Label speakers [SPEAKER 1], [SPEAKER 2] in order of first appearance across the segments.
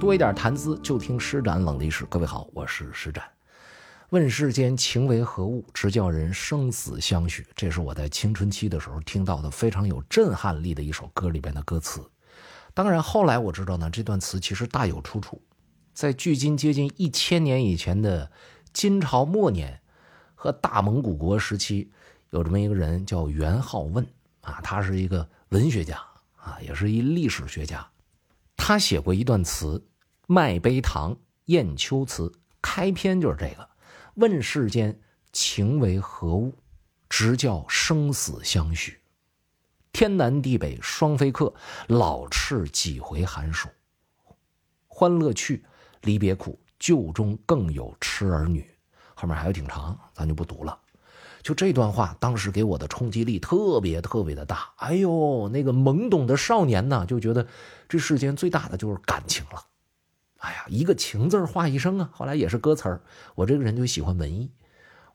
[SPEAKER 1] 多一点谈资，就听施展冷历史。各位好，我是施展。问世间情为何物，直叫人生死相许。这是我在青春期的时候听到的非常有震撼力的一首歌里边的歌词。当然，后来我知道呢，这段词其实大有出处，在距今接近一千年以前的金朝末年和大蒙古国时期，有这么一个人叫元好问啊，他是一个文学家啊，也是一历史学家。他写过一段词《卖杯唐雁丘词》，开篇就是这个：“问世间情为何物，直教生死相许。天南地北双飞客，老翅几回寒暑。欢乐去，离别苦，旧中更有痴儿女。”后面还有挺长，咱就不读了。就这段话，当时给我的冲击力特别特别的大。哎呦，那个懵懂的少年呢，就觉得这世间最大的就是感情了。哎呀，一个情字画一生啊。后来也是歌词儿。我这个人就喜欢文艺，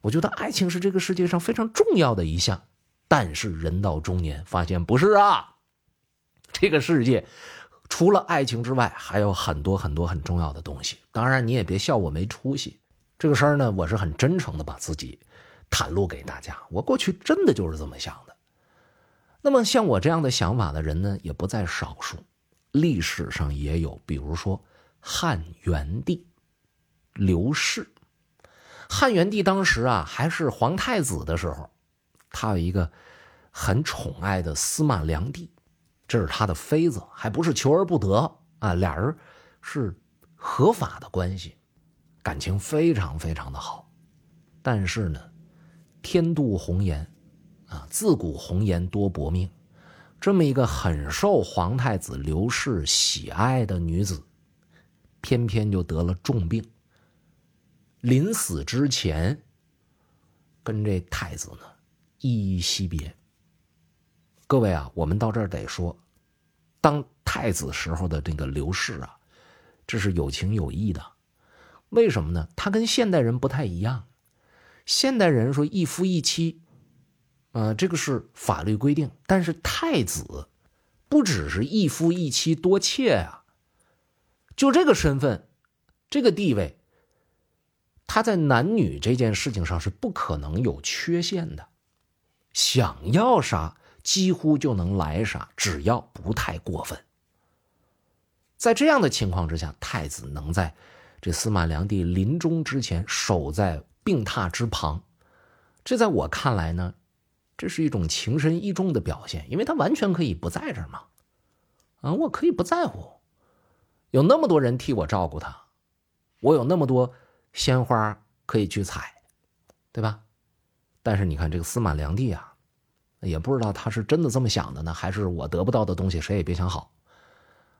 [SPEAKER 1] 我觉得爱情是这个世界上非常重要的一项。但是人到中年，发现不是啊。这个世界除了爱情之外，还有很多很多很重要的东西。当然，你也别笑我没出息。这个事儿呢，我是很真诚的把自己。袒露给大家，我过去真的就是这么想的。那么像我这样的想法的人呢，也不在少数，历史上也有，比如说汉元帝刘氏。汉元帝当时啊还是皇太子的时候，他有一个很宠爱的司马良娣，这是他的妃子，还不是求而不得啊，俩人是合法的关系，感情非常非常的好。但是呢。天妒红颜，啊，自古红颜多薄命。这么一个很受皇太子刘氏喜爱的女子，偏偏就得了重病。临死之前，跟这太子呢依依惜别。各位啊，我们到这儿得说，当太子时候的这个刘氏啊，这是有情有义的。为什么呢？他跟现代人不太一样。现代人说一夫一妻，啊，这个是法律规定。但是太子不只是一夫一妻多妾啊，就这个身份，这个地位，他在男女这件事情上是不可能有缺陷的。想要啥，几乎就能来啥，只要不太过分。在这样的情况之下，太子能在这司马良娣临终之前守在。病榻之旁，这在我看来呢，这是一种情深意重的表现，因为他完全可以不在这儿嘛，啊，我可以不在乎，有那么多人替我照顾他，我有那么多鲜花可以去采，对吧？但是你看这个司马良娣啊，也不知道他是真的这么想的呢，还是我得不到的东西谁也别想好，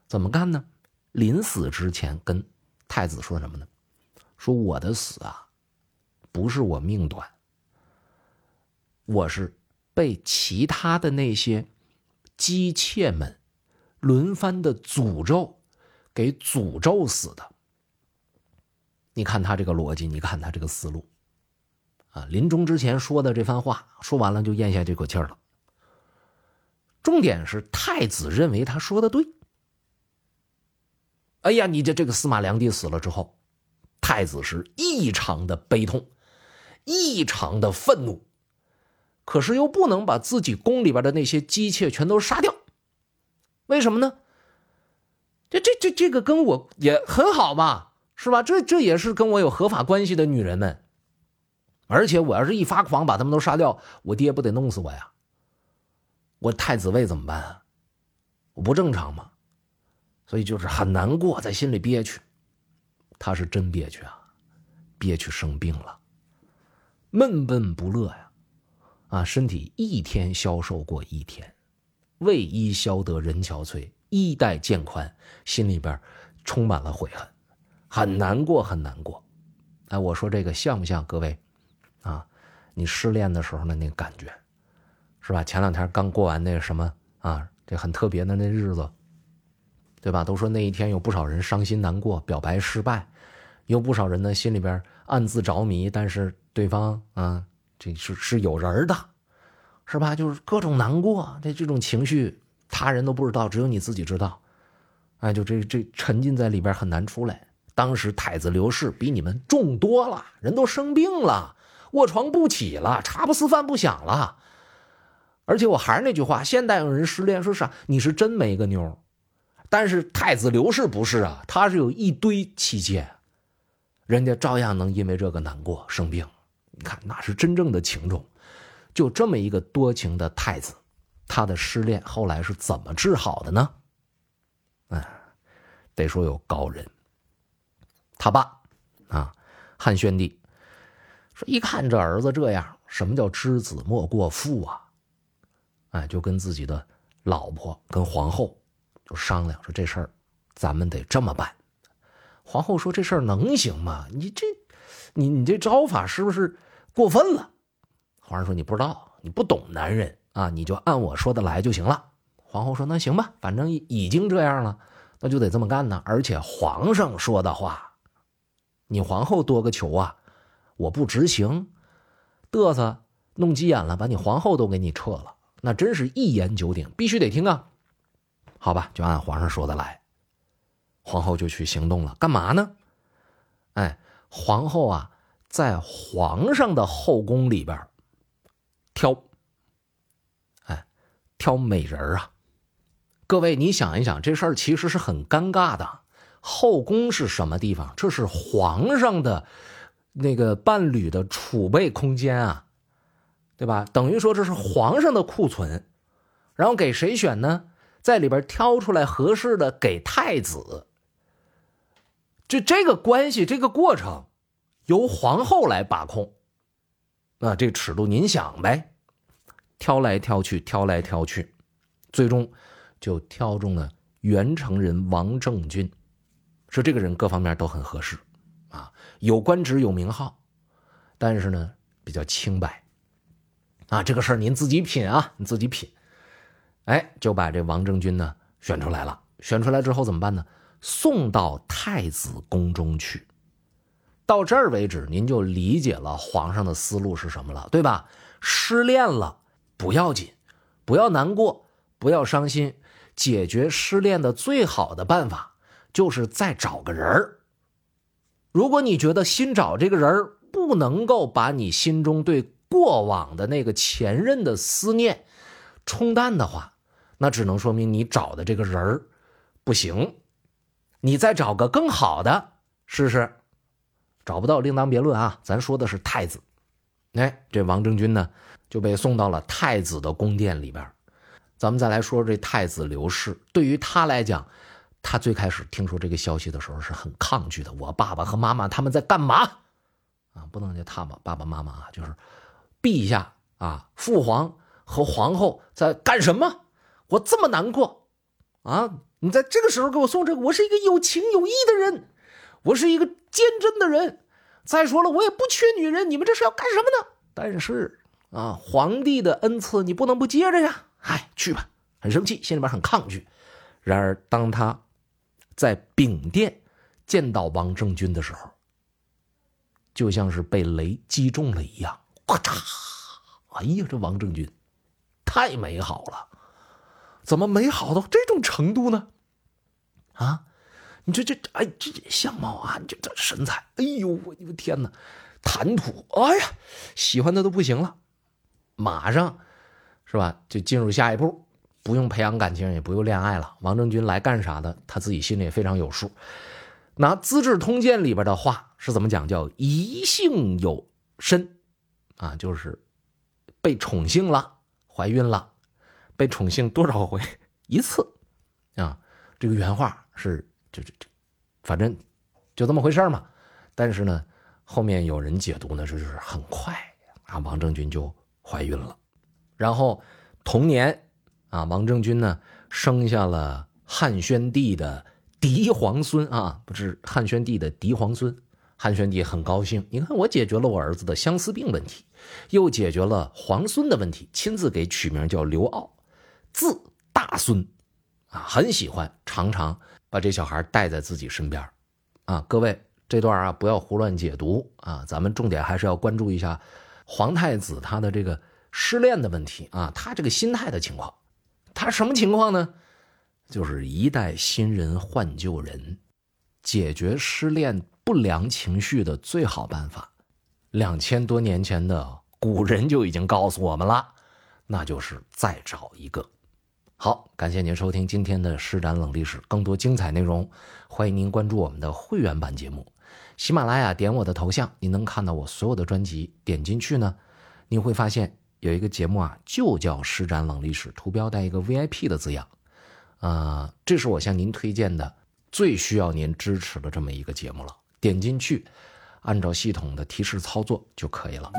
[SPEAKER 1] 怎么干呢？临死之前跟太子说什么呢？说我的死啊。不是我命短，我是被其他的那些姬妾们轮番的诅咒给诅咒死的。你看他这个逻辑，你看他这个思路，啊，临终之前说的这番话，说完了就咽下这口气了。重点是太子认为他说的对。哎呀，你这这个司马良娣死了之后，太子是异常的悲痛。异常的愤怒，可是又不能把自己宫里边的那些姬妾全都杀掉，为什么呢？这这这这个跟我也很好嘛，是吧？这这也是跟我有合法关系的女人们，而且我要是一发狂把他们都杀掉，我爹不得弄死我呀？我太子位怎么办啊？我不正常吗？所以就是很难过，在心里憋屈，他是真憋屈啊，憋屈生病了。闷闷不乐呀，啊，身体一天消瘦过一天，为伊消得人憔悴，衣带渐宽，心里边充满了悔恨，很难过，很难过。哎，我说这个像不像各位？啊，你失恋的时候的那个感觉，是吧？前两天刚过完那个什么啊，这很特别的那日子，对吧？都说那一天有不少人伤心难过，表白失败，有不少人呢心里边暗自着迷，但是。对方啊，这是是有人的，是吧？就是各种难过，这这种情绪，他人都不知道，只有你自己知道。哎，就这这沉浸在里边很难出来。当时太子刘氏比你们重多了，人都生病了，卧床不起了，茶不思饭不想了。而且我还是那句话，现代有人失恋说啥？你是真没个妞，但是太子刘氏不是啊，他是有一堆妻妾，人家照样能因为这个难过生病。你看，那是真正的情种。就这么一个多情的太子，他的失恋后来是怎么治好的呢？哎，得说有高人。他爸啊，汉宣帝说：“一看这儿子这样，什么叫知子莫过父啊？”哎，就跟自己的老婆跟皇后就商量说：“这事儿咱们得这么办。”皇后说：“这事儿能行吗？你这，你你这招法是不是过分了？”皇上说：“你不知道，你不懂男人啊，你就按我说的来就行了。”皇后说：“那行吧，反正已经这样了，那就得这么干呢。而且皇上说的话。”你皇后多个球啊！我不执行，嘚瑟，弄急眼了，把你皇后都给你撤了，那真是一言九鼎，必须得听啊！好吧，就按皇上说的来。皇后就去行动了，干嘛呢？哎，皇后啊，在皇上的后宫里边挑，挑美人啊！各位，你想一想，这事儿其实是很尴尬的。后宫是什么地方？这是皇上的那个伴侣的储备空间啊，对吧？等于说这是皇上的库存，然后给谁选呢？在里边挑出来合适的给太子。就这个关系，这个过程由皇后来把控。那这尺度您想呗？挑来挑去，挑来挑去，最终就挑中了元成人王政君。说这个人各方面都很合适，啊，有官职有名号，但是呢比较清白，啊，这个事儿您自己品啊，你自己品，哎，就把这王政君呢选出来了。选出来之后怎么办呢？送到太子宫中去。到这儿为止，您就理解了皇上的思路是什么了，对吧？失恋了不要紧，不要难过，不要伤心，解决失恋的最好的办法。就是再找个人儿。如果你觉得新找这个人儿不能够把你心中对过往的那个前任的思念冲淡的话，那只能说明你找的这个人儿不行。你再找个更好的试试，找不到另当别论啊。咱说的是太子，哎，这王政君呢就被送到了太子的宫殿里边。咱们再来说这太子刘氏，对于他来讲。他最开始听说这个消息的时候是很抗拒的。我爸爸和妈妈他们在干嘛？啊，不能叫他们爸爸妈妈啊，就是陛下啊，父皇和皇后在干什么？我这么难过啊！你在这个时候给我送这个，我是一个有情有义的人，我是一个坚贞的人。再说了，我也不缺女人，你们这是要干什么呢？但是啊，皇帝的恩赐你不能不接着呀！哎，去吧，很生气，心里边很抗拒。然而当他。在丙殿见到王政君的时候，就像是被雷击中了一样，咔嚓！哎呀，这王政君太美好了，怎么美好到这种程度呢？啊，你这这哎，这相貌啊，这这身材，哎呦，我的天哪，谈吐，哎呀，喜欢的都不行了，马上是吧？就进入下一步。不用培养感情，也不用恋爱了。王政君来干啥的？他自己心里也非常有数。拿《资治通鉴》里边的话是怎么讲？叫一幸有身，啊，就是被宠幸了，怀孕了，被宠幸多少回？一次，啊，这个原话是就这这，反正就这么回事嘛。但是呢，后面有人解读呢说，就是很快啊，王政君就怀孕了，然后同年。啊，王政君呢，生下了汉宣帝的嫡皇孙啊，不是汉宣帝的嫡皇孙。汉宣帝很高兴，你看我解决了我儿子的相思病问题，又解决了皇孙的问题，亲自给取名叫刘骜，字大孙，啊，很喜欢，常常把这小孩带在自己身边。啊，各位这段啊不要胡乱解读啊，咱们重点还是要关注一下皇太子他的这个失恋的问题啊，他这个心态的情况。他什么情况呢？就是一代新人换旧人，解决失恋不良情绪的最好办法。两千多年前的古人就已经告诉我们了，那就是再找一个。好，感谢您收听今天的施展冷历史，更多精彩内容，欢迎您关注我们的会员版节目。喜马拉雅点我的头像，您能看到我所有的专辑。点进去呢，您会发现有一个节目啊，就叫施展冷历史，图标带一个 VIP 的字样。啊，这是我向您推荐的最需要您支持的这么一个节目了。点进去，按照系统的提示操作就可以了。